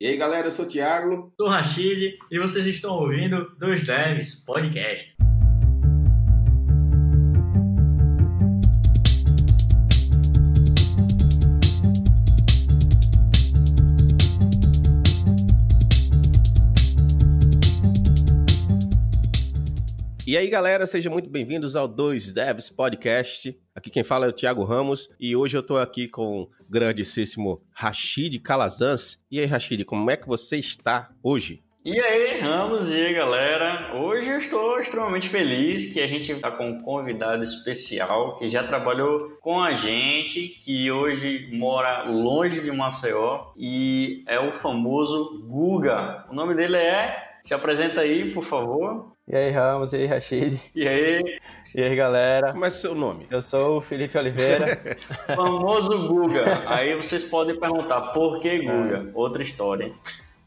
E aí, galera, eu sou o Thiago. Sou o Rachid e vocês estão ouvindo Dois Devs Podcast. E aí, galera, sejam muito bem-vindos ao Dois Devs Podcast. Aqui quem fala é o Thiago Ramos e hoje eu tô aqui com o grandíssimo Rashid Calazans. E aí, Rashid, como é que você está hoje? E aí, Ramos, e aí, galera? Hoje eu estou extremamente feliz que a gente está com um convidado especial que já trabalhou com a gente, que hoje mora longe de Maceió e é o famoso Guga. O nome dele é. Se apresenta aí, por favor. E aí, Ramos, e aí, Rashid. E aí? E aí, galera. Como é seu nome? Eu sou o Felipe Oliveira. Famoso Guga. Aí vocês podem perguntar, por que Guga? Outra história.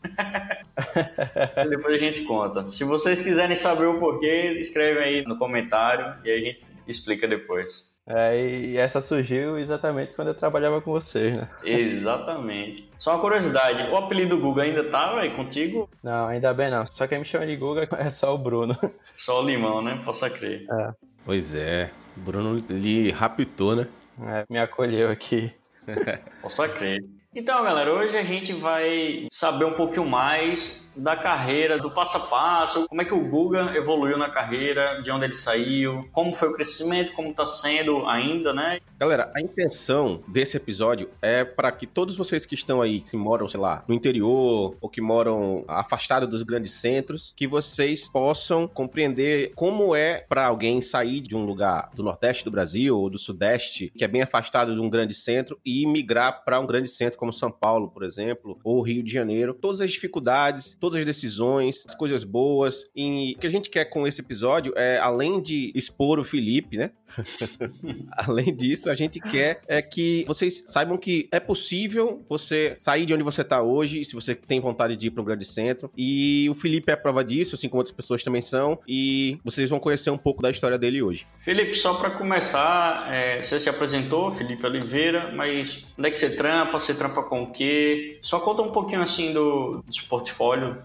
Depois a gente conta. Se vocês quiserem saber o porquê, escreve aí no comentário e a gente explica depois. É, e essa surgiu exatamente quando eu trabalhava com vocês, né? Exatamente. Só uma curiosidade, o apelido Guga ainda tá, véio, contigo? Não, ainda bem não. Só quem me chama de Guga é só o Bruno. Só o Limão, né? Posso crer. É. Pois é, Bruno lhe raptou, né? É, me acolheu aqui. Posso crer. Então, galera, hoje a gente vai saber um pouquinho mais da carreira, do passo a passo, como é que o Guga evoluiu na carreira, de onde ele saiu, como foi o crescimento, como está sendo ainda, né? Galera, a intenção desse episódio é para que todos vocês que estão aí, que moram, sei lá, no interior ou que moram afastados dos grandes centros, que vocês possam compreender como é para alguém sair de um lugar do Nordeste do Brasil ou do Sudeste, que é bem afastado de um grande centro, e migrar para um grande centro como São Paulo, por exemplo, ou Rio de Janeiro. Todas as dificuldades, todas as decisões, as coisas boas. E o que a gente quer com esse episódio é, além de expor o Felipe, né? além disso, a gente quer é que vocês saibam que é possível você sair de onde você está hoje, se você tem vontade de ir para um grande centro. E o Felipe é a prova disso, assim como outras pessoas também são. E vocês vão conhecer um pouco da história dele hoje. Felipe, só para começar, é, você se apresentou, Felipe Oliveira, mas onde é que você trampa? Você trampa com o quê? Só conta um pouquinho assim do, do seu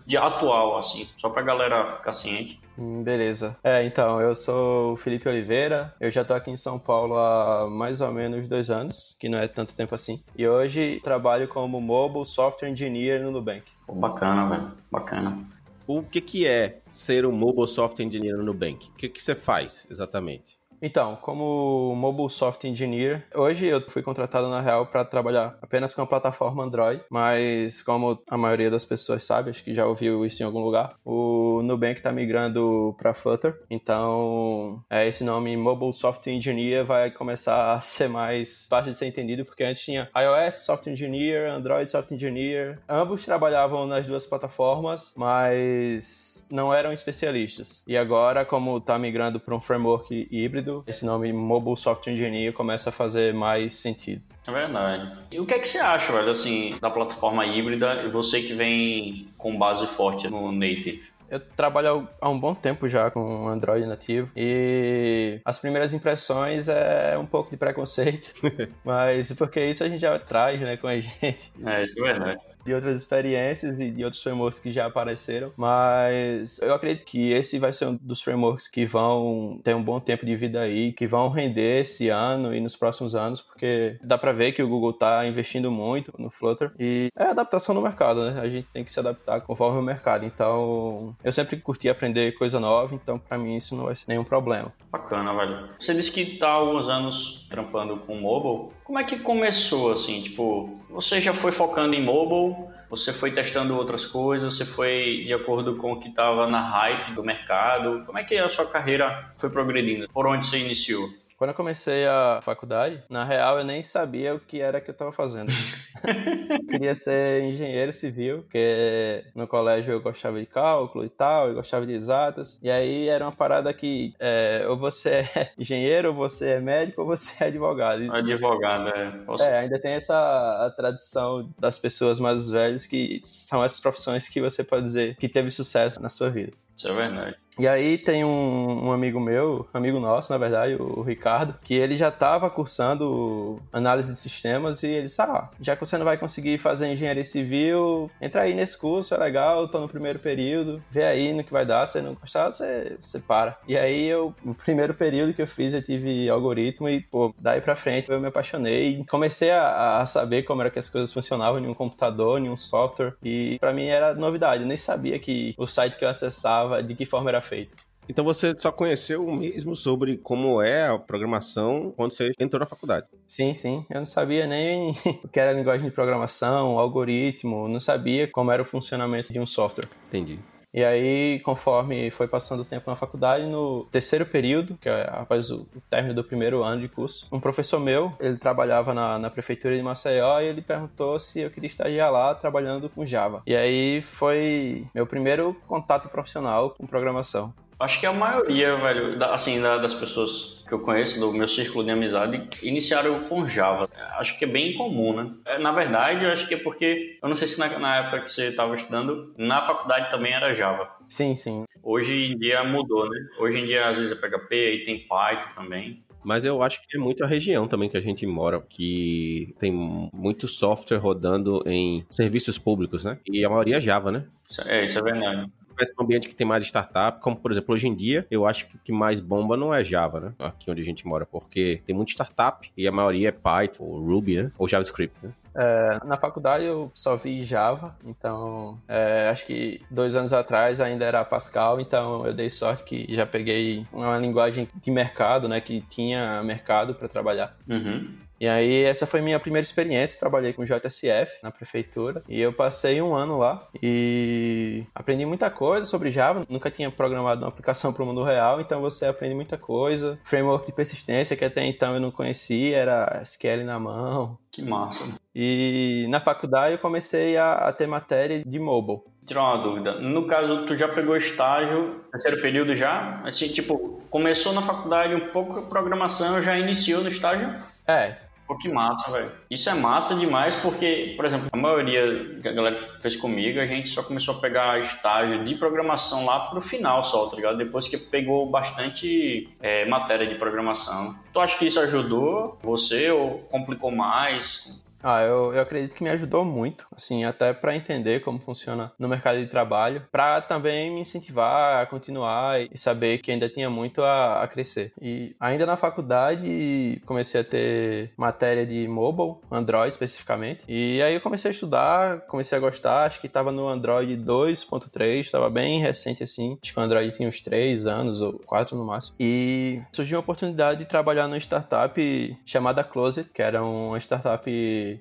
de atual, assim, só pra galera ficar ciente. Hum, beleza. É, então, eu sou o Felipe Oliveira, eu já tô aqui em São Paulo há mais ou menos dois anos, que não é tanto tempo assim. E hoje trabalho como Mobile Software Engineer no Nubank. Pô, bacana, velho, bacana. O que, que é ser um Mobile Software Engineer no Nubank? O que, que você faz exatamente? Então, como Mobile Software Engineer, hoje eu fui contratado na Real para trabalhar apenas com a plataforma Android, mas como a maioria das pessoas sabe, acho que já ouviu isso em algum lugar, o Nubank está migrando para Flutter, então é, esse nome Mobile Software Engineer vai começar a ser mais fácil de ser entendido, porque antes tinha iOS Software Engineer, Android Software Engineer, ambos trabalhavam nas duas plataformas, mas não eram especialistas. E agora, como está migrando para um framework híbrido, esse nome Mobile Software Engineer começa a fazer mais sentido. É verdade. E o que é que você acha, velho, assim, da plataforma híbrida e você que vem com base forte no native? Eu trabalho há um bom tempo já com Android nativo e as primeiras impressões é um pouco de preconceito, mas porque isso a gente já traz, né, com a gente. É, isso é verdade de outras experiências e de outros frameworks que já apareceram, mas eu acredito que esse vai ser um dos frameworks que vão ter um bom tempo de vida aí, que vão render esse ano e nos próximos anos, porque dá para ver que o Google tá investindo muito no Flutter e é adaptação no mercado, né? A gente tem que se adaptar conforme o mercado. Então, eu sempre curti aprender coisa nova, então para mim isso não vai ser nenhum problema. Bacana, velho. Você disse que tá há alguns anos trampando com mobile. Como é que começou assim? Tipo, você já foi focando em mobile, você foi testando outras coisas, você foi de acordo com o que estava na hype do mercado. Como é que a sua carreira foi progredindo? Por onde você iniciou? Quando eu comecei a faculdade, na real eu nem sabia o que era que eu estava fazendo. Queria ser engenheiro civil, porque no colégio eu gostava de cálculo e tal, eu gostava de exatas. E aí era uma parada que é, ou você é engenheiro, ou você é médico, ou você é advogado. Advogado, é. Posso... É, ainda tem essa tradição das pessoas mais velhas que são essas profissões que você pode dizer que teve sucesso na sua vida. Isso é verdade. E aí tem um, um, amigo meu, amigo nosso, na verdade, o Ricardo, que ele já estava cursando análise de sistemas e ele disse, ah, já que você não vai conseguir fazer engenharia civil, entra aí nesse curso, é legal, tô no primeiro período, vê aí no que vai dar, se não gostar, você, você para. E aí eu, no primeiro período que eu fiz, eu tive algoritmo e, pô, daí pra frente eu me apaixonei comecei a, a saber como era que as coisas funcionavam em um computador, em um software e para mim era novidade, eu nem sabia que o site que eu acessava, de que forma era feito. Então você só conheceu mesmo sobre como é a programação quando você entrou na faculdade? Sim, sim. Eu não sabia nem o que era linguagem de programação, algoritmo, não sabia como era o funcionamento de um software. Entendi. E aí, conforme foi passando o tempo na faculdade, no terceiro período, que é após o término do primeiro ano de curso, um professor meu, ele trabalhava na, na prefeitura de Maceió e ele perguntou se eu queria estagiar lá trabalhando com Java. E aí foi meu primeiro contato profissional com programação. Acho que a maioria, velho, assim, das pessoas que eu conheço, do meu círculo de amizade, iniciaram com Java. Acho que é bem comum, né? É, na verdade, eu acho que é porque, eu não sei se na, na época que você estava estudando, na faculdade também era Java. Sim, sim. Hoje em dia mudou, né? Hoje em dia, às vezes, é PHP, aí tem Python também. Mas eu acho que é muito a região também que a gente mora, que tem muito software rodando em serviços públicos, né? E a maioria é Java, né? É, isso é verdade tivesse um ambiente que tem mais startup, como por exemplo hoje em dia, eu acho que o que mais bomba não é Java, né? Aqui onde a gente mora, porque tem muito startup e a maioria é Python, ou Ruby, né? Ou JavaScript, né? É, na faculdade eu só vi Java, então é, acho que dois anos atrás ainda era Pascal, então eu dei sorte que já peguei uma linguagem de mercado, né, que tinha mercado para trabalhar. Uhum. E aí, essa foi minha primeira experiência. Trabalhei com JSF na prefeitura e eu passei um ano lá e aprendi muita coisa sobre Java. Nunca tinha programado uma aplicação para o mundo real, então você aprende muita coisa. Framework de persistência que até então eu não conhecia, era SQL na mão. Que massa. E na faculdade eu comecei a, a ter matéria de mobile. Tirar uma dúvida. No caso, tu já pegou estágio, terceiro período já? Assim, tipo, começou na faculdade um pouco de programação, já iniciou no estágio? É, Pô, que massa, velho. Isso é massa demais porque, por exemplo, a maioria que a galera fez comigo, a gente só começou a pegar estágio de programação lá pro final só, tá ligado? Depois que pegou bastante é, matéria de programação. Tu acha que isso ajudou você ou complicou mais? Ah, eu, eu acredito que me ajudou muito, assim, até para entender como funciona no mercado de trabalho, para também me incentivar a continuar e saber que ainda tinha muito a, a, crescer. E ainda na faculdade comecei a ter matéria de mobile, Android especificamente, e aí eu comecei a estudar, comecei a gostar, acho que estava no Android 2.3, estava bem recente assim, acho que o Android tinha uns 3 anos ou 4 no máximo. E surgiu a oportunidade de trabalhar numa startup chamada Closet, que era uma startup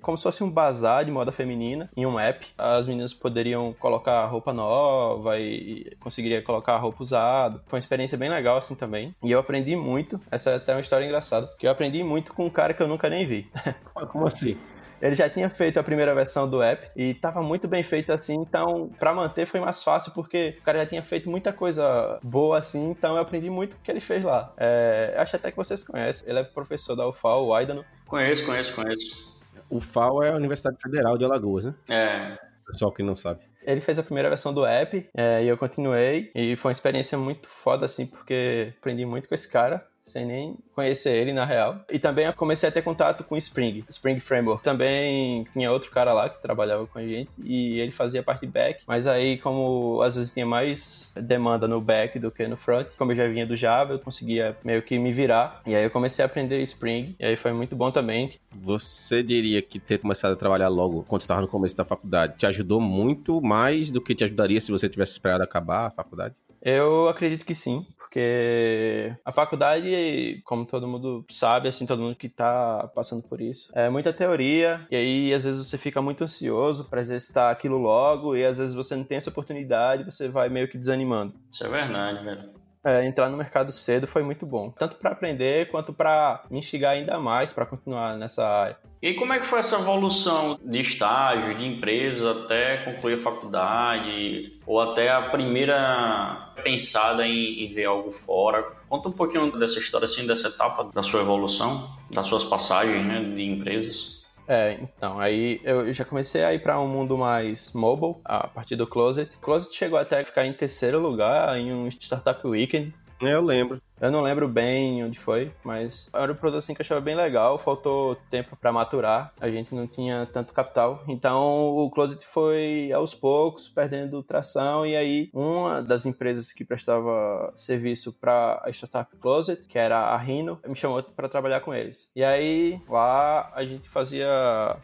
como se fosse um bazar de moda feminina em um app. As meninas poderiam colocar roupa nova e conseguiria colocar roupa usada. Foi uma experiência bem legal assim também. E eu aprendi muito. Essa é até uma história engraçada, porque eu aprendi muito com um cara que eu nunca nem vi. Como assim? Ele já tinha feito a primeira versão do app e estava muito bem feito assim, então para manter foi mais fácil porque o cara já tinha feito muita coisa boa assim, então eu aprendi muito o que ele fez lá. É, acho até que vocês conhecem, ele é professor da UFAL, o Aidano. Conheço, conheço, conheço. O FAO é a Universidade Federal de Alagoas, né? É. Pessoal que não sabe. Ele fez a primeira versão do app é, e eu continuei. E foi uma experiência muito foda, assim, porque aprendi muito com esse cara sem nem conhecer ele na real. E também comecei a ter contato com Spring, Spring Framework. Também tinha outro cara lá que trabalhava com a gente e ele fazia parte back, mas aí como às vezes tinha mais demanda no back do que no front, como eu já vinha do Java, eu conseguia meio que me virar. E aí eu comecei a aprender Spring e aí foi muito bom também. Você diria que ter começado a trabalhar logo quando estava no começo da faculdade te ajudou muito mais do que te ajudaria se você tivesse esperado acabar a faculdade? Eu acredito que sim, porque a faculdade, como todo mundo sabe, assim, todo mundo que tá passando por isso, é muita teoria, e aí às vezes você fica muito ansioso para exercitar aquilo logo, e às vezes você não tem essa oportunidade, você vai meio que desanimando. Isso é verdade, velho é, entrar no mercado cedo foi muito bom, tanto para aprender quanto para me instigar ainda mais para continuar nessa área. E como é que foi essa evolução de estágio, de empresa até concluir a faculdade, ou até a primeira pensada em, em ver algo fora? Conta um pouquinho dessa história, assim, dessa etapa da sua evolução, das suas passagens né, de empresas. É, então, aí eu já comecei a ir para um mundo mais mobile, a partir do Closet. Closet chegou até a ficar em terceiro lugar em um Startup Weekend. Eu lembro. Eu não lembro bem onde foi, mas era um produto assim que eu achava bem legal, faltou tempo para maturar, a gente não tinha tanto capital, então o Closet foi aos poucos perdendo tração e aí uma das empresas que prestava serviço para a startup Closet, que era a Rhino, me chamou para trabalhar com eles. E aí lá a gente fazia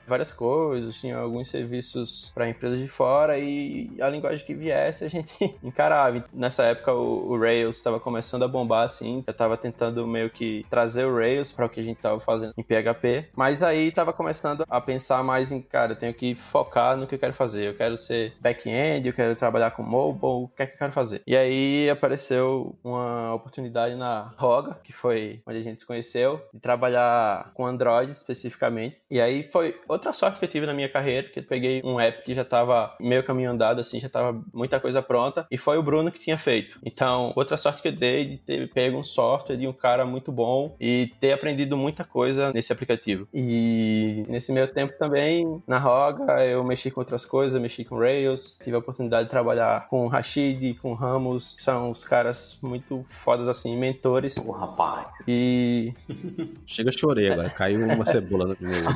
várias coisas, tinha alguns serviços para empresas de fora e a linguagem que viesse a gente encarava. Nessa época o, Rails estava começando a bombar assim. Eu tava tentando meio que trazer o Rails para o que a gente tava fazendo em PHP, mas aí tava começando a pensar mais em, cara, eu tenho que focar no que eu quero fazer. Eu quero ser back-end, eu quero trabalhar com mobile, o que é que eu quero fazer? E aí apareceu uma oportunidade na Roga, que foi onde a gente se conheceu, de trabalhar com Android especificamente. E aí foi outra sorte que eu tive na minha carreira, que eu peguei um app que já tava meio caminho andado, assim, já tava muita coisa pronta, e foi o Bruno que tinha feito. Então, outra sorte que eu dei de ter pego pego um software de um cara muito bom e ter aprendido muita coisa nesse aplicativo. E nesse meio tempo também, na Roga, eu mexi com outras coisas, mexi com Rails, tive a oportunidade de trabalhar com Rashid, com Ramos, que são os caras muito fodas assim, mentores. O rapaz. E. Chega, chorei agora, caiu uma cebola no meu.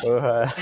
Porra.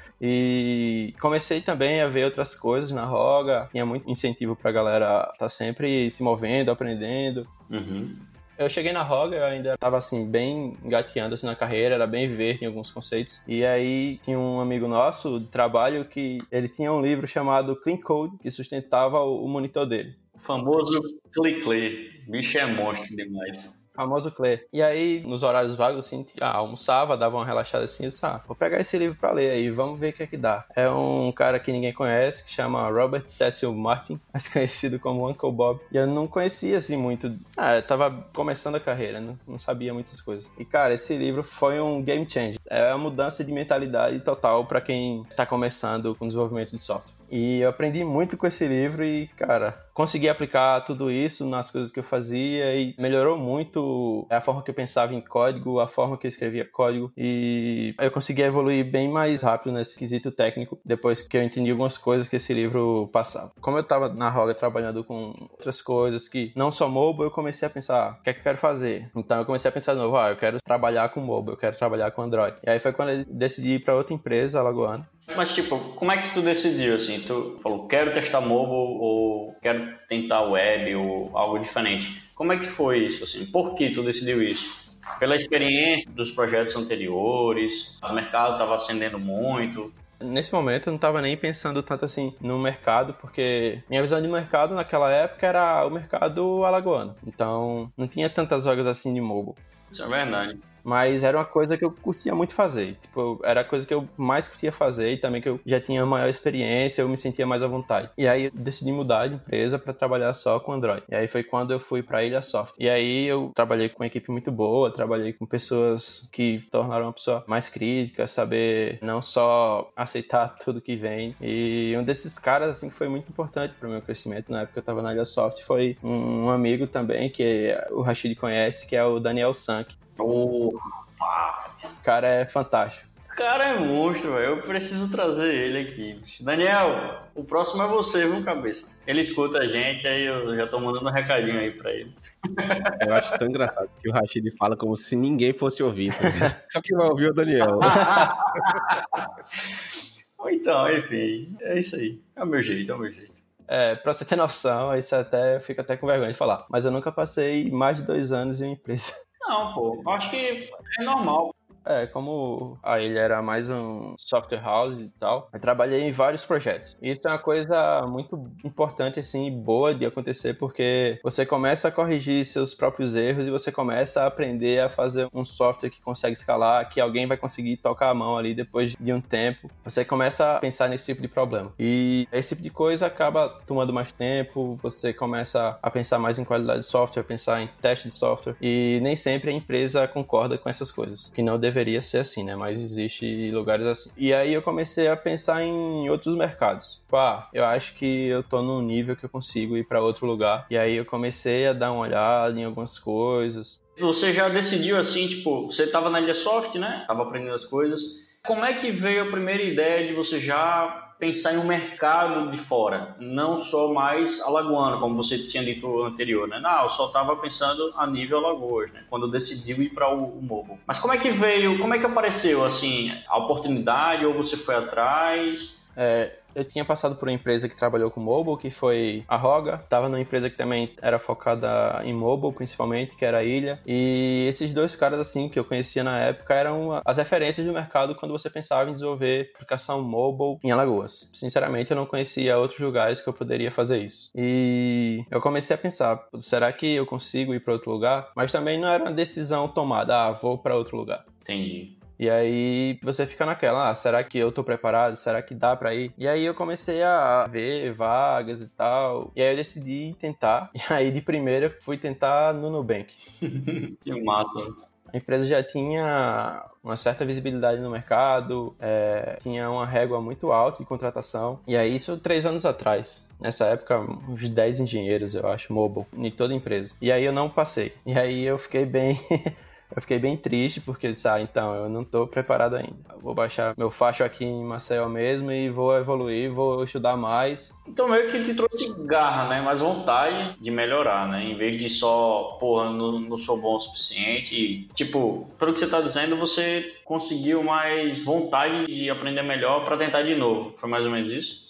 E comecei também a ver outras coisas na Roga. Tinha muito incentivo pra galera estar tá sempre se movendo, aprendendo. Uhum. Eu cheguei na Roga, eu ainda estava assim, bem engateando assim, na carreira, era bem verde em alguns conceitos. E aí tinha um amigo nosso de trabalho que ele tinha um livro chamado Clean Code, que sustentava o, monitor dele. O famoso Click Bicho é monstro demais famoso Clay. E aí, nos horários vagos, assim, ah, almoçava, dava uma relaxada assim, disse, ah, vou pegar esse livro pra ler aí, vamos ver o que é que dá. É um cara que ninguém conhece, que chama Robert Cecil Martin, mais conhecido como Uncle Bob. E eu não conhecia, assim, muito. Ah, eu tava começando a carreira, não, não sabia muitas coisas. E, cara, esse livro foi um game changer. É uma mudança de mentalidade total para quem tá começando com desenvolvimento de software. E eu aprendi muito com esse livro e, cara, consegui aplicar tudo isso nas coisas que eu fazia e melhorou muito a forma que eu pensava em código, a forma que eu escrevia código e eu consegui evoluir bem mais rápido nesse quesito técnico depois que eu entendi algumas coisas que esse livro passava. Como eu estava na Roga trabalhando com outras coisas que não só mobile, eu comecei a pensar, o que é que eu quero fazer? Então eu comecei a pensar de novo, ah, eu quero trabalhar com mobile, eu quero trabalhar com Android. E aí foi quando eu decidi ir para outra empresa, Alagoana, mas, tipo, como é que tu decidiu, assim? Tu falou, quero testar mobile ou quero tentar web ou algo diferente. Como é que foi isso, assim? Por que tu decidiu isso? Pela experiência dos projetos anteriores? O mercado estava ascendendo muito? Nesse momento eu não estava nem pensando tanto assim no mercado, porque minha visão de mercado naquela época era o mercado alagoano. Então não tinha tantas vagas assim de mobile. Isso é verdade. Mas era uma coisa que eu curtia muito fazer. Tipo, era a coisa que eu mais curtia fazer e também que eu já tinha maior experiência, eu me sentia mais à vontade. E aí eu decidi mudar de empresa para trabalhar só com Android. E aí foi quando eu fui para Ilha Soft. E aí eu trabalhei com uma equipe muito boa, trabalhei com pessoas que tornaram uma pessoa mais crítica, saber não só aceitar tudo que vem. E um desses caras assim que foi muito importante para o meu crescimento na época que eu estava na Ilha Soft foi um amigo também que o Rashid conhece, que é o Daniel Sank. Oh, rapaz. O cara é fantástico. O cara é monstro, velho. Eu preciso trazer ele aqui. Daniel, o próximo é você, viu, cabeça? Ele escuta a gente, aí eu já tô mandando um recadinho aí pra ele. Eu acho tão engraçado que o Rashid fala como se ninguém fosse ouvir. Tá Só que vai ouvir o Daniel. então, enfim, é isso aí. É o meu jeito, é o meu jeito. É, pra você ter noção, isso até eu fico até com vergonha de falar. Mas eu nunca passei mais de dois anos em uma empresa. Não, pô. Acho que é normal. É, como a ele era mais um software house e tal, eu trabalhei em vários projetos. E isso é uma coisa muito importante, assim, boa de acontecer, porque você começa a corrigir seus próprios erros e você começa a aprender a fazer um software que consegue escalar, que alguém vai conseguir tocar a mão ali depois de um tempo. Você começa a pensar nesse tipo de problema. E esse tipo de coisa acaba tomando mais tempo, você começa a pensar mais em qualidade de software, pensar em teste de software, e nem sempre a empresa concorda com essas coisas, que não deve deveria ser assim, né? Mas existe lugares assim. E aí eu comecei a pensar em outros mercados. Pá, eu acho que eu tô num nível que eu consigo ir para outro lugar. E aí eu comecei a dar uma olhada em algumas coisas. Você já decidiu assim, tipo, você estava na Ilha Soft, né? Tava aprendendo as coisas. Como é que veio a primeira ideia de você já pensar em um mercado de fora, não só mais alagoano, como você tinha dito anterior, né? Não, eu só estava pensando a nível Alagoas, né? Quando decidiu ir para o, o. Mas como é que veio, como é que apareceu, assim, a oportunidade ou você foi atrás? É, eu tinha passado por uma empresa que trabalhou com mobile, que foi a Roga. Tava numa empresa que também era focada em mobile, principalmente, que era a Ilha. E esses dois caras, assim, que eu conhecia na época, eram as referências do mercado quando você pensava em desenvolver aplicação mobile em Alagoas. Sinceramente, eu não conhecia outros lugares que eu poderia fazer isso. E eu comecei a pensar, será que eu consigo ir para outro lugar? Mas também não era uma decisão tomada, ah, vou para outro lugar. Entendi. E aí você fica naquela, ah, será que eu tô preparado? Será que dá para ir? E aí eu comecei a ver vagas e tal. E aí eu decidi tentar. E aí de primeira fui tentar no Nubank. que massa. A empresa já tinha uma certa visibilidade no mercado, é, tinha uma régua muito alta de contratação. E aí, isso três anos atrás. Nessa época, uns 10 engenheiros, eu acho, mobile, em toda a empresa. E aí eu não passei. E aí eu fiquei bem Eu fiquei bem triste porque disse, ah, então, eu não estou preparado ainda. Eu vou baixar meu facho aqui em Maceió mesmo e vou evoluir, vou estudar mais. Então meio que te trouxe garra, né? Mais vontade de melhorar, né? Em vez de só, porra, não, não sou bom o suficiente. E, tipo, pelo que você está dizendo, você conseguiu mais vontade de aprender melhor para tentar de novo. Foi mais ou menos isso?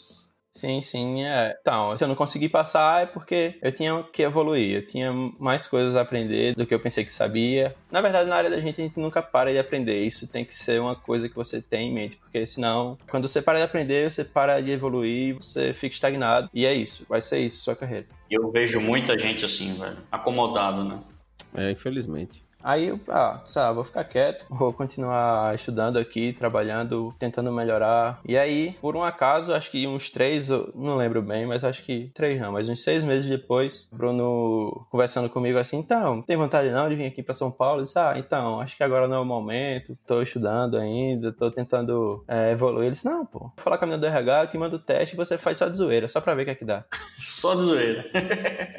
Sim, sim, é. Então, se eu não consegui passar é porque eu tinha que evoluir, eu tinha mais coisas a aprender do que eu pensei que sabia. Na verdade, na área da gente, a gente nunca para de aprender. Isso tem que ser uma coisa que você tem em mente, porque senão, quando você para de aprender, você para de evoluir, você fica estagnado. E é isso, vai ser isso, sua carreira. Eu vejo muita gente assim, velho, acomodado, né? É, infelizmente. Aí eu, ah, sabe, vou ficar quieto, vou continuar estudando aqui, trabalhando, tentando melhorar. E aí, por um acaso, acho que uns três, não lembro bem, mas acho que três não, mas uns seis meses depois, Bruno conversando comigo assim, então, tem vontade não de vir aqui para São Paulo? Eu disse, ah, então, acho que agora não é o momento, tô estudando ainda, tô tentando é, evoluir. Ele disse, não, pô, vou falar com a menina do RH, eu te mando o teste e você faz só de zoeira, só pra ver o que é que dá. só de zoeira.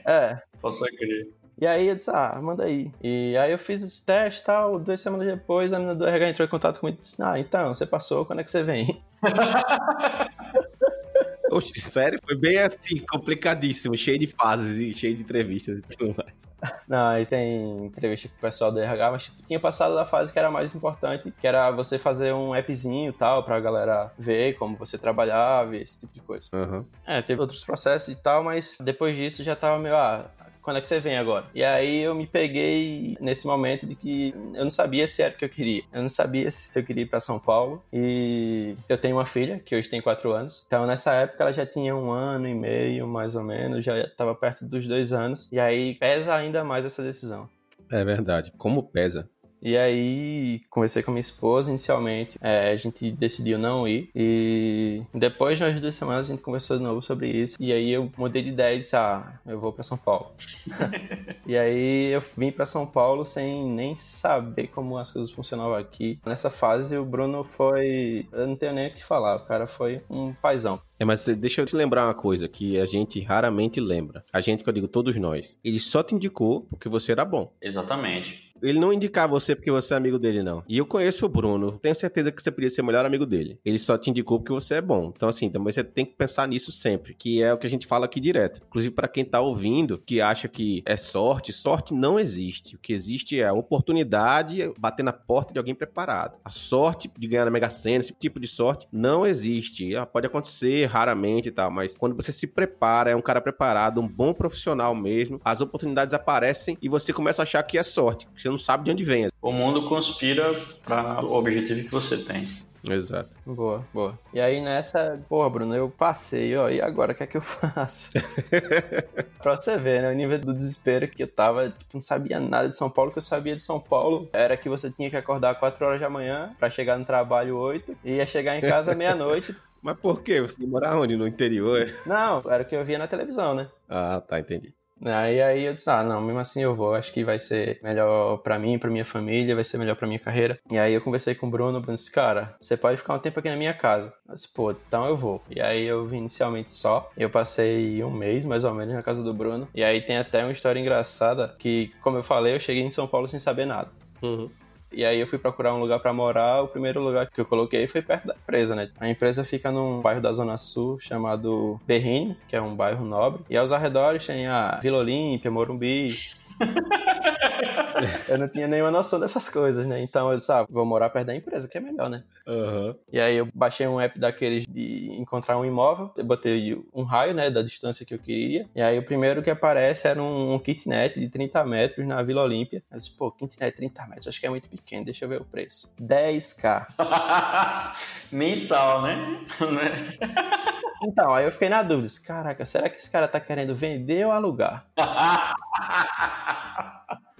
é. Posso crer. E aí eu disse, ah, manda aí. E aí eu fiz os testes e tal, duas semanas depois a menina do RH entrou em contato comigo e disse, ah, então, você passou, quando é que você vem? Oxe, sério? Foi bem assim, complicadíssimo, cheio de fases e cheio de entrevistas e tudo mais. Não, aí tem entrevista com o pessoal do RH, mas tipo, tinha passado da fase que era mais importante, que era você fazer um appzinho e tal, pra galera ver como você trabalhava, esse tipo de coisa. Uhum. É, teve outros processos e tal, mas depois disso já tava meio, ah, quando é que você vem agora? E aí eu me peguei nesse momento de que eu não sabia se era o que eu queria. Eu não sabia se eu queria ir para São Paulo. E eu tenho uma filha, que hoje tem quatro anos. Então nessa época ela já tinha um ano e meio, mais ou menos, já estava perto dos dois anos. E aí pesa ainda mais essa decisão. É verdade. Como pesa? E aí, conversei com minha esposa inicialmente, é, a gente decidiu não ir. E depois de umas duas semanas a gente conversou de novo sobre isso. E aí eu mudei de ideia e disse: Ah, eu vou para São Paulo. e aí eu vim para São Paulo sem nem saber como as coisas funcionavam aqui. Nessa fase o Bruno foi. Eu não tenho nem o que falar, o cara foi um paizão. É, mas deixa eu te lembrar uma coisa que a gente raramente lembra. A gente, que eu digo todos nós, ele só te indicou porque você era bom. Exatamente. Ele não indicar você porque você é amigo dele, não. E eu conheço o Bruno, tenho certeza que você poderia ser o melhor amigo dele. Ele só te indicou porque você é bom. Então, assim, também você tem que pensar nisso sempre, que é o que a gente fala aqui direto. Inclusive, para quem tá ouvindo, que acha que é sorte, sorte não existe. O que existe é a oportunidade bater na porta de alguém preparado. A sorte de ganhar na Mega Sena, esse tipo de sorte, não existe. Ah, pode acontecer raramente e tal, mas quando você se prepara, é um cara preparado, um bom profissional mesmo, as oportunidades aparecem e você começa a achar que é sorte. Você não sabe de onde vem. O mundo conspira para o objetivo que você tem. Exato. Boa, boa. E aí nessa, porra, Bruno, eu passei, ó, e agora o que é que eu faço? pra você ver, né, o nível do desespero que eu tava, tipo, não sabia nada de São Paulo, que eu sabia de São Paulo era que você tinha que acordar 4 horas da manhã para chegar no trabalho 8 e ia chegar em casa meia-noite. Mas por quê? Você mora onde? No interior? Não, era o que eu via na televisão, né? Ah, tá, entendi. Aí, aí eu disse, ah, não, mesmo assim eu vou, acho que vai ser melhor para mim, para minha família, vai ser melhor para minha carreira. E aí eu conversei com o Bruno, o Bruno disse, cara, você pode ficar um tempo aqui na minha casa. Eu disse, pô, então eu vou. E aí eu vim inicialmente só, eu passei um mês mais ou menos na casa do Bruno. E aí tem até uma história engraçada que, como eu falei, eu cheguei em São Paulo sem saber nada. Uhum. E aí eu fui procurar um lugar para morar. O primeiro lugar que eu coloquei foi perto da empresa, né? A empresa fica num bairro da Zona Sul chamado Berrini, que é um bairro nobre. E aos arredores tem a Vila Olímpia, Morumbi, eu não tinha nenhuma noção dessas coisas, né? Então eu disse, ah, vou morar perto da empresa, que é melhor, né? Uhum. E aí eu baixei um app daqueles de encontrar um imóvel, eu botei um raio, né, da distância que eu queria. E aí o primeiro que aparece era um, um kitnet de 30 metros na Vila Olímpia. Eu disse, pô, kitnet de 30 metros, acho que é muito pequeno, deixa eu ver o preço. 10k. Mensal, né? então, aí eu fiquei na dúvida, caraca, será que esse cara tá querendo vender ou alugar?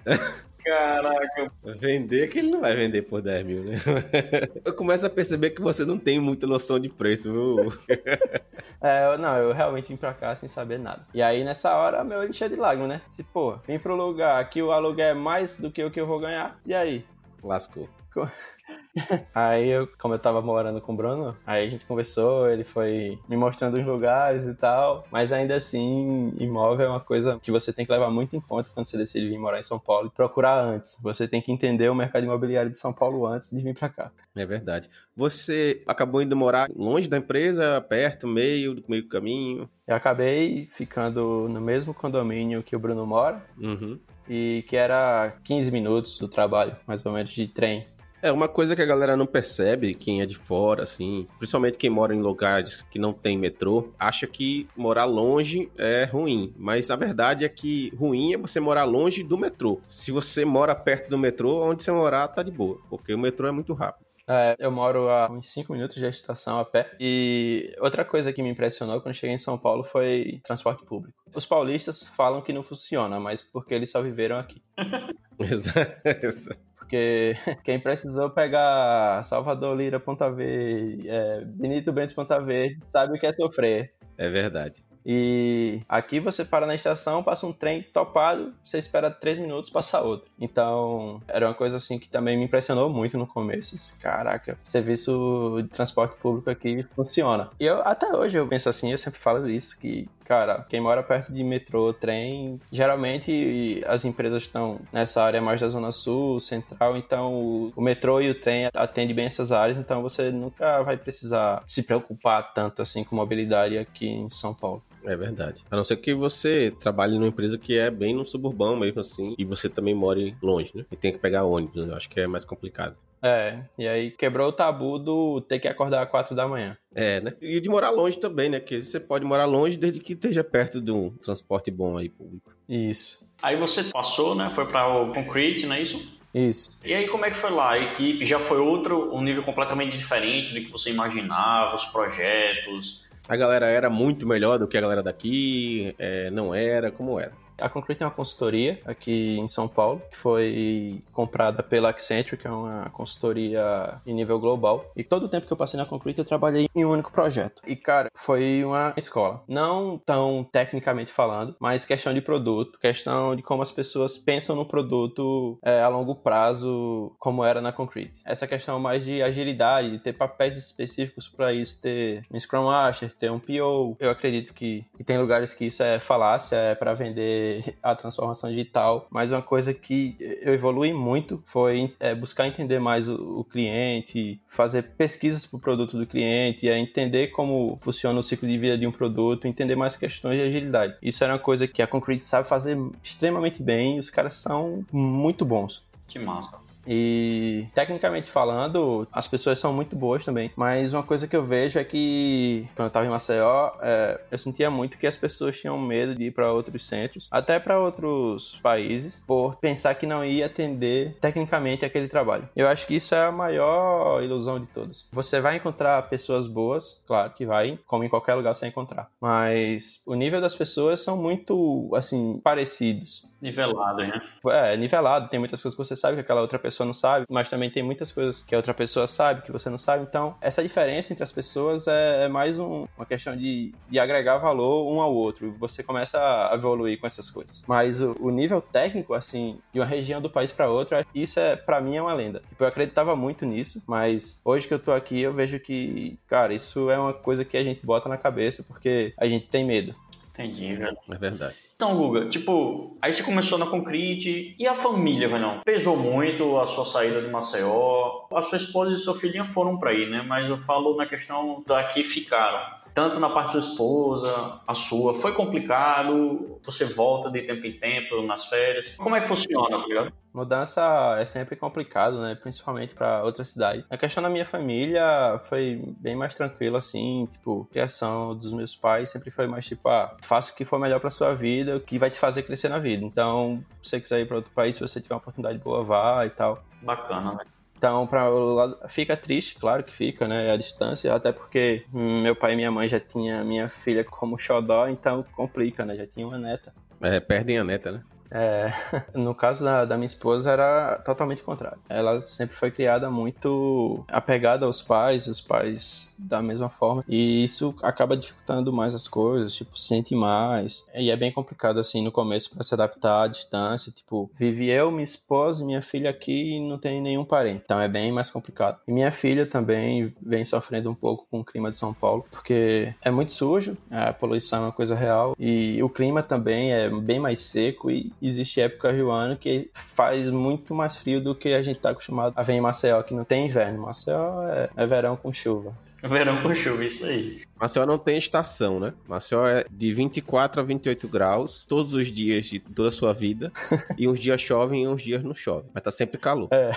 Caraca. Vender que ele não vai vender por 10 mil, né? Eu começo a perceber que você não tem muita noção de preço, viu? É, não, eu realmente vim pra cá sem saber nada. E aí, nessa hora, meu encheu de lágrimas, né? Se, pô, vim pro lugar que o aluguel é mais do que o que eu vou ganhar, e aí? Lascou. aí, eu, como eu tava morando com o Bruno, aí a gente conversou, ele foi me mostrando os lugares e tal, mas ainda assim, imóvel é uma coisa que você tem que levar muito em conta quando você decide vir morar em São Paulo e procurar antes. Você tem que entender o mercado imobiliário de São Paulo antes de vir para cá. É verdade. Você acabou indo morar longe da empresa, perto, meio, do meio caminho? Eu acabei ficando no mesmo condomínio que o Bruno mora. Uhum. E que era 15 minutos do trabalho, mais ou menos, de trem. É, uma coisa que a galera não percebe, quem é de fora, assim, principalmente quem mora em lugares que não tem metrô, acha que morar longe é ruim. Mas a verdade é que ruim é você morar longe do metrô. Se você mora perto do metrô, onde você morar tá de boa, porque o metrô é muito rápido. É, eu moro a uns 5 minutos de estação a pé. E outra coisa que me impressionou quando cheguei em São Paulo foi transporte público. Os paulistas falam que não funciona, mas porque eles só viveram aqui. Exato. Porque quem precisou pegar Salvador Lira Ponta Verde, é, Benito Bentes Ponta Verde, sabe o que é sofrer. É verdade. E aqui você para na estação, passa um trem topado, você espera três minutos, passa outro. Então, era uma coisa assim que também me impressionou muito no começo. Caraca, serviço de transporte público aqui funciona. E eu até hoje eu penso assim, eu sempre falo isso, que cara, quem mora perto de metrô, trem, geralmente as empresas estão nessa área mais da zona sul, central, então o metrô e o trem atendem bem essas áreas, então você nunca vai precisar se preocupar tanto assim com mobilidade aqui em São Paulo. É verdade. A não ser que você trabalhe numa empresa que é bem no suburbão mesmo assim, e você também more longe, né? E tem que pegar ônibus, eu acho que é mais complicado. É, e aí quebrou o tabu do ter que acordar às quatro da manhã. É, né? E de morar longe também, né? Que você pode morar longe desde que esteja perto de um transporte bom aí público. Isso. Aí você passou, né? Foi para o Concrete, não é isso? Isso. E aí como é que foi lá? A equipe já foi outro, um nível completamente diferente do que você imaginava, os projetos? A galera era muito melhor do que a galera daqui? É, não era? Como era? A Concrete é uma consultoria aqui em São Paulo, que foi comprada pela Accenture, que é uma consultoria em nível global. E todo o tempo que eu passei na Concrete, eu trabalhei em um único projeto. E, cara, foi uma escola. Não tão tecnicamente falando, mas questão de produto, questão de como as pessoas pensam no produto é, a longo prazo, como era na Concrete. Essa questão mais de agilidade, de ter papéis específicos para isso, ter um Scrum Master, ter um PO. Eu acredito que, que tem lugares que isso é falácia, é para vender a transformação digital, mas uma coisa que eu evolui muito foi é, buscar entender mais o, o cliente, fazer pesquisas para o produto do cliente, é entender como funciona o ciclo de vida de um produto, entender mais questões de agilidade. Isso era uma coisa que a Concrete sabe fazer extremamente bem os caras são muito bons. Que massa. E tecnicamente falando, as pessoas são muito boas também. Mas uma coisa que eu vejo é que quando eu estava em Maceió, é, eu sentia muito que as pessoas tinham medo de ir para outros centros, até para outros países, por pensar que não ia atender tecnicamente aquele trabalho. Eu acho que isso é a maior ilusão de todos. Você vai encontrar pessoas boas, claro que vai, como em qualquer lugar você vai encontrar. Mas o nível das pessoas são muito, assim, parecidos. Nivelado, né? É, nivelado. Tem muitas coisas que você sabe que aquela outra pessoa não sabe, mas também tem muitas coisas que a outra pessoa sabe que você não sabe. Então, essa diferença entre as pessoas é, é mais um, uma questão de, de agregar valor um ao outro. Você começa a evoluir com essas coisas. Mas o, o nível técnico, assim, de uma região do país para outra, isso é, para mim, é uma lenda. Tipo, eu acreditava muito nisso, mas hoje que eu tô aqui, eu vejo que, cara, isso é uma coisa que a gente bota na cabeça porque a gente tem medo. Entendi, velho. É verdade. Então, Guga, tipo, aí você começou na Concrete e a família, velho? Pesou muito a sua saída de Maceió. A sua esposa e sua filhinha foram para aí, né? Mas eu falo na questão daqui ficaram tanto na parte da esposa, a sua, foi complicado? Você volta de tempo em tempo nas férias? Como é que funciona, tá ligado? Mudança é sempre complicado, né? Principalmente para outra cidade. A questão da minha família foi bem mais tranquila, assim. Tipo, a criação dos meus pais sempre foi mais tipo, ah, faça o que for melhor para sua vida, o que vai te fazer crescer na vida. Então, se você quiser ir para outro país, se você tiver uma oportunidade boa, vá e tal. Bacana, né? Então, para o lado fica triste, claro que fica, né, a distância, até porque meu pai e minha mãe já tinha minha filha como xodó, então complica, né, já tinha uma neta. É, perdem a neta, né? É, no caso da, da, minha esposa era totalmente contrário. Ela sempre foi criada muito apegada aos pais, os pais da mesma forma, e isso acaba dificultando mais as coisas, tipo, sente mais. E é bem complicado assim no começo para se adaptar à distância, tipo, vive eu, minha esposa e minha filha aqui e não tem nenhum parente. Então é bem mais complicado. E minha filha também vem sofrendo um pouco com o clima de São Paulo, porque é muito sujo, a poluição é uma coisa real e o clima também é bem mais seco e existe época do ano que faz muito mais frio do que a gente está acostumado a ver em Maceió, que não tem inverno. Maceió é, é verão com chuva. Verão com chuva, isso aí. Maceió não tem estação, né? Maceió é de 24 a 28 graus todos os dias de toda a sua vida. e uns dias chovem e uns dias não chove. Mas tá sempre calor. É.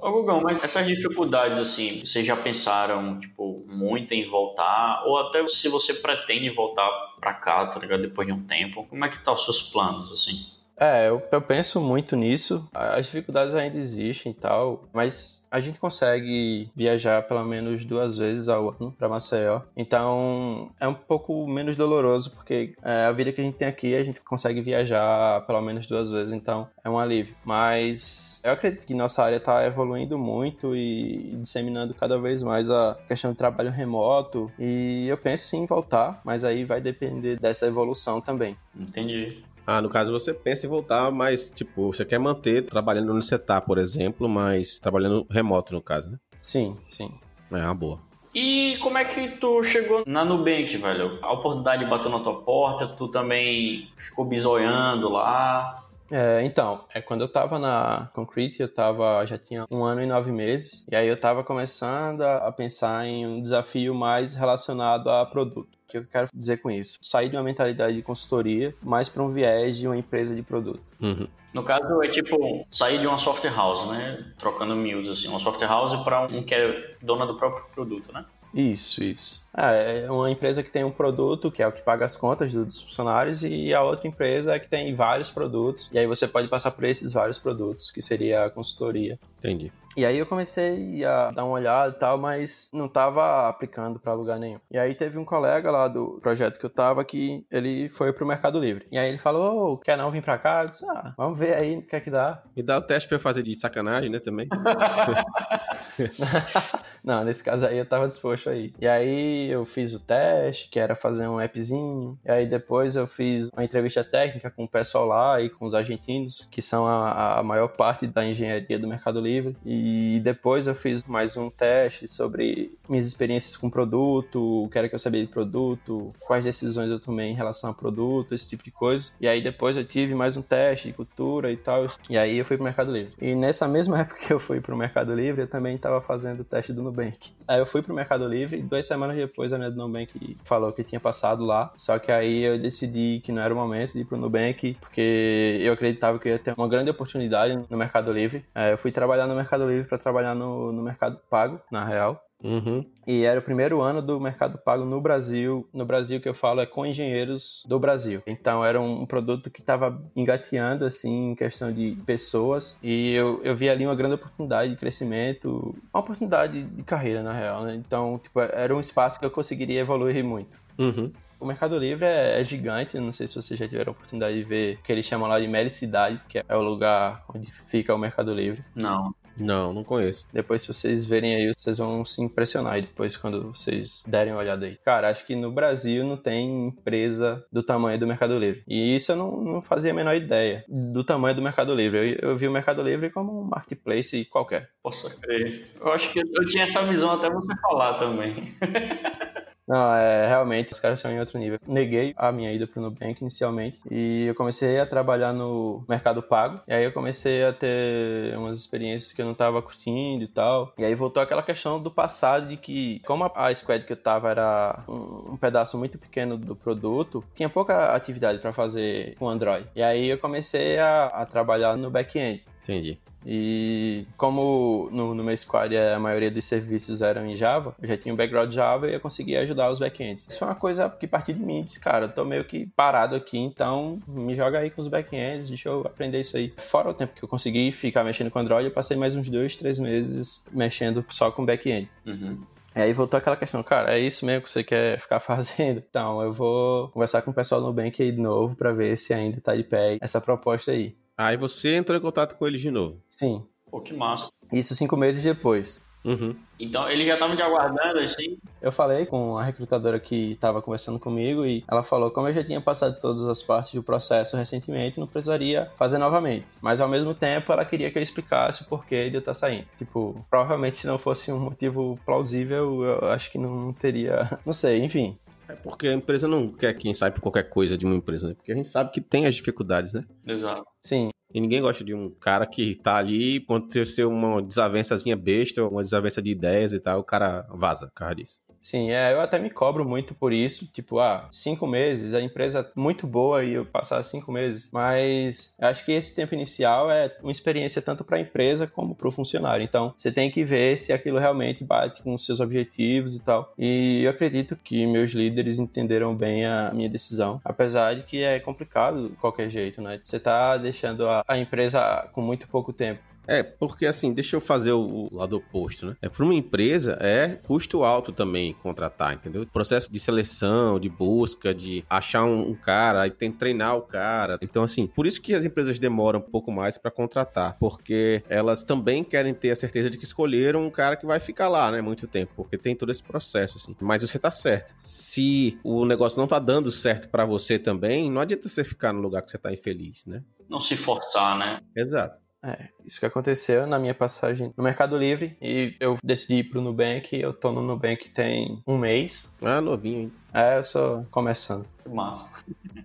Ô, Gugão, mas essas dificuldades, assim, vocês já pensaram, tipo, muito em voltar? Ou até se você pretende voltar pra cá, tá ligado? Depois de um tempo. Como é que tá os seus planos, assim? É, eu, eu, penso muito nisso. As dificuldades ainda existem e tal, mas a gente consegue viajar pelo menos duas vezes ao ano para Maceió. Então é um pouco menos doloroso, porque é, a vida que a gente tem aqui a gente consegue viajar pelo menos duas vezes, então é um alívio. Mas eu acredito que nossa área está evoluindo muito e disseminando cada vez mais a questão do trabalho remoto. E eu penso sim em voltar, mas aí vai depender dessa evolução também. Entendi. Ah, no caso você pensa em voltar, mas tipo, você quer manter trabalhando no você tá, por exemplo, mas trabalhando remoto no caso, né? Sim, sim. É uma boa. E como é que tu chegou na Nubank, velho? A oportunidade bateu na tua porta, tu também ficou bisoiando lá? É, então, é quando eu tava na Concrete, eu tava, já tinha um ano e nove meses, e aí eu tava começando a pensar em um desafio mais relacionado a produto. O que eu quero dizer com isso? Sair de uma mentalidade de consultoria mais para um viés de uma empresa de produto. Uhum. No caso, é tipo sair de uma software house, né? Trocando miúdos, assim. Uma software house para um que é dona do próprio produto, né? Isso, isso. É, é uma empresa que tem um produto, que é o que paga as contas dos funcionários, e a outra empresa é que tem vários produtos, e aí você pode passar por esses vários produtos, que seria a consultoria. Entendi. E aí eu comecei a dar uma olhada e tal, mas não estava aplicando para lugar nenhum. E aí teve um colega lá do projeto que eu tava que ele foi pro Mercado Livre. E aí ele falou, oh, quer não vir para cá? Eu disse, ah, vamos ver aí o que é que dá. Me dá o teste para fazer de sacanagem, né, também. não, nesse caso aí eu tava disposto aí. E aí eu fiz o teste, que era fazer um appzinho. E aí depois eu fiz uma entrevista técnica com o pessoal lá e com os argentinos, que são a, a maior parte da engenharia do Mercado Livre. E depois eu fiz mais um teste sobre minhas experiências com produto, o que era que eu sabia de produto, quais decisões eu tomei em relação a produto, esse tipo de coisa. E aí depois eu tive mais um teste de cultura e tal. E aí eu fui pro Mercado Livre. E nessa mesma época que eu fui pro Mercado Livre, eu também estava fazendo o teste do Nubank. Aí eu fui pro Mercado Livre e duas semanas depois a minha do Nubank falou que tinha passado lá. Só que aí eu decidi que não era o momento de ir pro Nubank, porque eu acreditava que eu ia ter uma grande oportunidade no Mercado Livre. É, eu fui trabalhar no Mercado Livre para trabalhar no, no mercado pago, na real. Uhum. E era o primeiro ano do Mercado Pago no Brasil. No Brasil, que eu falo, é com engenheiros do Brasil. Então, era um produto que estava engateando, assim, em questão de pessoas. E eu, eu vi ali uma grande oportunidade de crescimento, uma oportunidade de carreira, na real, né? Então, tipo, era um espaço que eu conseguiria evoluir muito. Uhum. O Mercado Livre é, é, gigante, não sei se vocês já tiveram a oportunidade de ver o que eles chamam lá de Melicidade, que é o lugar onde fica o Mercado Livre. Não. Não, não conheço. Depois, se vocês verem aí, vocês vão se impressionar aí depois quando vocês derem uma olhada aí. Cara, acho que no Brasil não tem empresa do tamanho do Mercado Livre. E isso eu não, não fazia a menor ideia do tamanho do Mercado Livre. Eu, eu vi o Mercado Livre como um marketplace qualquer. Posso crer. Eu acho que eu tinha essa visão até você falar também. Não, é, realmente, os caras estão em outro nível. Neguei a minha ida pro Nubank inicialmente e eu comecei a trabalhar no Mercado Pago. E aí eu comecei a ter umas experiências que eu não tava curtindo e tal. E aí voltou aquela questão do passado de que, como a squad que eu tava era um, um pedaço muito pequeno do produto, tinha pouca atividade para fazer com Android. E aí eu comecei a, a trabalhar no back-end. Entendi. E como no, no meu squad a maioria dos serviços eram em Java, eu já tinha um background Java e eu conseguia ajudar os backends. Isso foi uma coisa que partiu de mim, disse, cara, eu tô meio que parado aqui, então me joga aí com os backends, deixa eu aprender isso aí. Fora o tempo que eu consegui ficar mexendo com Android, eu passei mais uns dois, três meses mexendo só com back-end. Uhum. E aí voltou aquela questão, cara, é isso mesmo que você quer ficar fazendo? Então, eu vou conversar com o pessoal no Nubank aí de novo para ver se ainda tá de pé essa proposta aí. Aí você entrou em contato com eles de novo. Sim. Pô, que massa. Isso cinco meses depois. Uhum. Então eles já estavam te aguardando, assim? Eu falei com a recrutadora que estava conversando comigo e ela falou como eu já tinha passado todas as partes do processo recentemente, não precisaria fazer novamente. Mas ao mesmo tempo ela queria que eu explicasse o porquê de eu estar saindo. Tipo, provavelmente se não fosse um motivo plausível, eu acho que não teria. Não sei, enfim. É porque a empresa não quer quem sai por qualquer coisa de uma empresa, né? Porque a gente sabe que tem as dificuldades, né? Exato. Sim. E ninguém gosta de um cara que tá ali, acontecer uma desavençazinha besta, uma desavença de ideias e tal, o cara vaza por causa disso. Sim, é, eu até me cobro muito por isso. Tipo, ah, cinco meses, a empresa muito boa e eu passar cinco meses. Mas eu acho que esse tempo inicial é uma experiência tanto para a empresa como para o funcionário. Então, você tem que ver se aquilo realmente bate com os seus objetivos e tal. E eu acredito que meus líderes entenderam bem a minha decisão. Apesar de que é complicado de qualquer jeito, né? Você tá deixando a, a empresa com muito pouco tempo. É, porque assim, deixa eu fazer o, lado oposto, né? É para uma empresa é custo alto também contratar, entendeu? Processo de seleção, de busca, de achar um, um cara, aí tem que treinar o cara. Então assim, por isso que as empresas demoram um pouco mais para contratar, porque elas também querem ter a certeza de que escolheram um cara que vai ficar lá, né, muito tempo, porque tem todo esse processo assim. Mas você tá certo. Se o negócio não tá dando certo para você também, não adianta você ficar no lugar que você tá infeliz, né? Não se forçar, né? Exato. É, isso que aconteceu na minha passagem no Mercado Livre e eu decidi ir pro Nubank. Eu tô no Nubank tem um mês. Ah, novinho, hein? É, eu sou começando. Massa.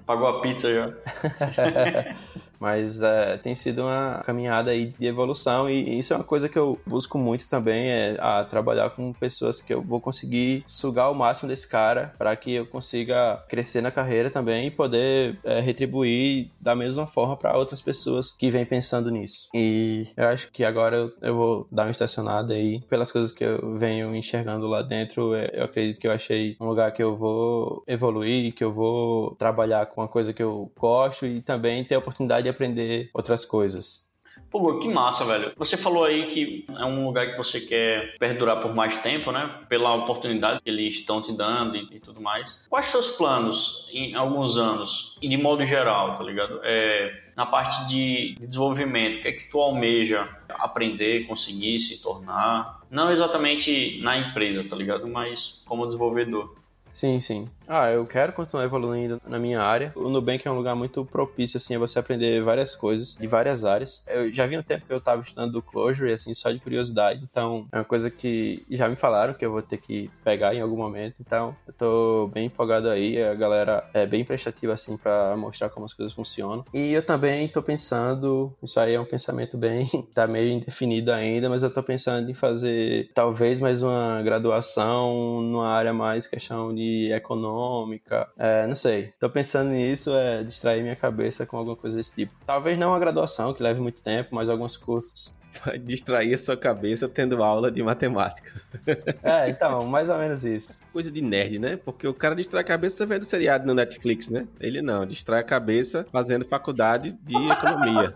Pagou a pizza já. Mas é, tem sido uma caminhada aí de evolução e isso é uma coisa que eu busco muito também, é a trabalhar com pessoas que eu vou conseguir sugar o máximo desse cara para que eu consiga crescer na carreira também e poder é, retribuir da mesma forma para outras pessoas que vêm pensando nisso. E eu acho que agora eu, eu, vou dar uma estacionada aí pelas coisas que eu venho enxergando lá dentro. É, eu acredito que eu achei um lugar que eu vou evoluir, que eu vou trabalhar com uma coisa que eu gosto e também ter a oportunidade de aprender outras coisas. Pô, que massa, velho. Você falou aí que é um lugar que você quer perdurar por mais tempo, né? Pela oportunidade que eles estão te dando e, e tudo mais. Quais seus planos em alguns anos, de modo geral, tá ligado? É, na parte de desenvolvimento, o que é que tu almeja aprender, conseguir se tornar? Não exatamente na empresa, tá ligado? Mas como desenvolvedor. Sim, sim. Ah, eu quero continuar evoluindo na minha área. O Nubank é um lugar muito propício, assim, a você aprender várias coisas de várias áreas. Eu já vi um tempo que eu estava estudando do Clojure, assim, só de curiosidade. Então, é uma coisa que já me falaram que eu vou ter que pegar em algum momento. Então, eu tô bem empolgado aí. A galera é bem prestativa, assim, para mostrar como as coisas funcionam. E eu também tô pensando, isso aí é um pensamento bem, tá meio indefinido ainda, mas eu tô pensando em fazer talvez mais uma graduação numa área mais questão de econômica econômica, é, não sei. Tô pensando nisso, é distrair minha cabeça com alguma coisa desse tipo. Talvez não a graduação, que leve muito tempo, mas alguns cursos Vai distrair a sua cabeça tendo aula de matemática. É, então, mais ou menos isso. Coisa de nerd, né? Porque o cara distrai a cabeça vendo seriado no Netflix, né? Ele não, distrai a cabeça fazendo faculdade de economia.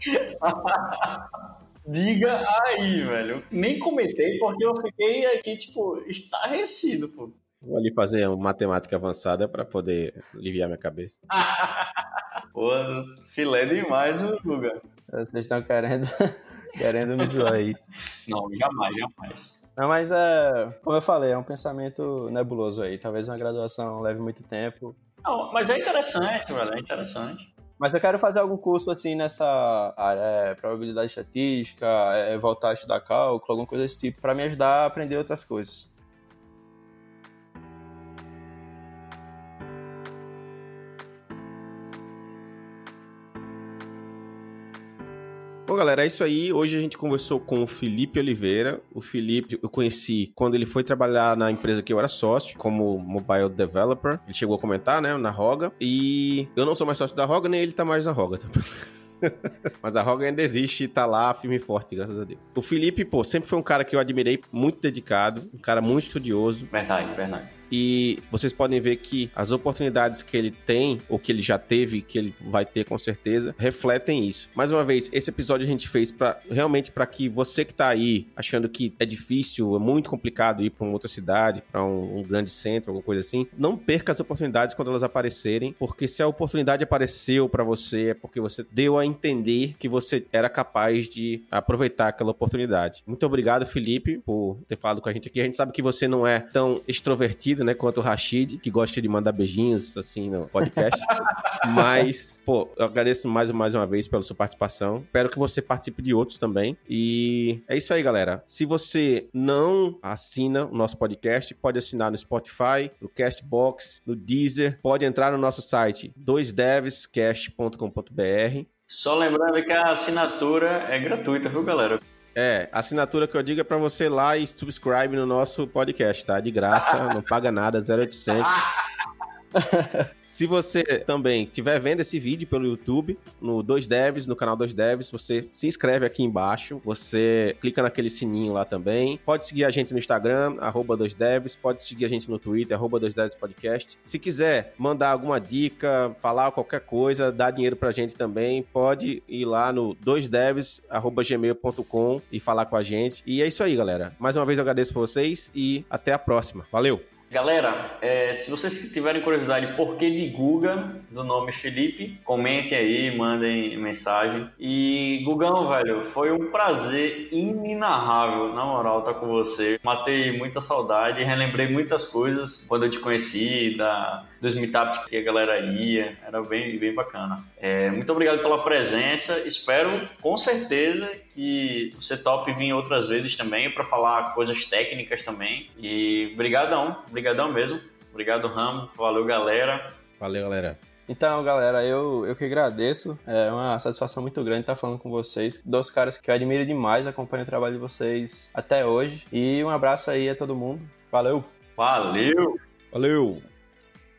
Diga aí, velho. Nem comentei porque eu fiquei aqui, tipo, estarrecido, pô. Vou ali fazer uma matemática avançada para poder aliviar minha cabeça. pô, filé demais o Guga. Vocês estão querendo, querendo me zoar aí. Não, jamais, jamais. Não, mas é, como eu falei, é um pensamento nebuloso aí. Talvez uma graduação leve muito tempo. Não, mas é interessante, velho, é interessante. Mas eu quero fazer algum curso assim nessa área, é, probabilidade estatística, é, voltar a estudar cálculo, alguma coisa desse tipo, para me ajudar a aprender outras coisas. Bom, galera, é isso aí. Hoje a gente conversou com o Felipe Oliveira. O Felipe eu conheci quando ele foi trabalhar na empresa que eu era sócio, como mobile developer. Ele chegou a comentar, né, na Roga. E eu não sou mais sócio da Roga, nem ele tá mais na Roga. Tá? Mas a Roga ainda existe e tá lá firme e forte, graças a Deus. O Felipe, pô, sempre foi um cara que eu admirei, muito dedicado, um cara muito estudioso. Verdade, verdade. E vocês podem ver que as oportunidades que ele tem, ou que ele já teve, que ele vai ter com certeza, refletem isso. Mais uma vez, esse episódio a gente fez para realmente para que você que tá aí achando que é difícil, é muito complicado ir para uma outra cidade, para um, um, grande centro, alguma coisa assim, não perca as oportunidades quando elas aparecerem, porque se a oportunidade apareceu para você é porque você deu a entender que você era capaz de aproveitar aquela oportunidade. Muito obrigado, Felipe, por ter falado com a gente aqui. A gente sabe que você não é tão extrovertido né, quanto o Rashid, que gosta de mandar beijinhos, assim, no podcast. Mas, pô, eu agradeço mais, mais uma vez pela sua participação. Espero que você participe de outros também. E é isso aí, galera. Se você não assina o nosso podcast, pode assinar no Spotify, no Castbox, no Deezer. Pode entrar no nosso site 2devscast.com.br. Só lembrando que a assinatura é gratuita, viu, galera? É, assinatura que eu digo é para você ir lá e subscribe no nosso podcast, tá? De graça, não paga nada, 0800. Se você também estiver vendo esse vídeo pelo YouTube, no 2Devs, no canal 2Devs, você se inscreve aqui embaixo, você clica naquele sininho lá também. Pode seguir a gente no Instagram, arroba 2Devs, pode seguir a gente no Twitter, arroba 2Devs Podcast. Se quiser mandar alguma dica, falar qualquer coisa, dar dinheiro pra gente também, pode ir lá no 2devs, arroba gmail.com e falar com a gente. E é isso aí, galera. Mais uma vez eu agradeço por vocês e até a próxima. Valeu! Galera, é, se vocês tiverem curiosidade por que de Guga, do nome Felipe, comentem aí, mandem mensagem. E Gugão, velho, foi um prazer inenarrável, na moral, estar tá com você. Matei muita saudade, relembrei muitas coisas quando eu te conheci, da, dos meetups que a galera ia, era bem, bem bacana. É, muito obrigado pela presença, espero com certeza que você top vir outras vezes também para falar coisas técnicas também. E brigadão, mesmo. Obrigado, Ramo. Valeu, galera. Valeu, galera. Então, galera, eu, eu que agradeço. É uma satisfação muito grande estar falando com vocês. Dois caras que eu admiro demais, acompanho o trabalho de vocês até hoje. E um abraço aí a todo mundo. Valeu! Valeu! Valeu!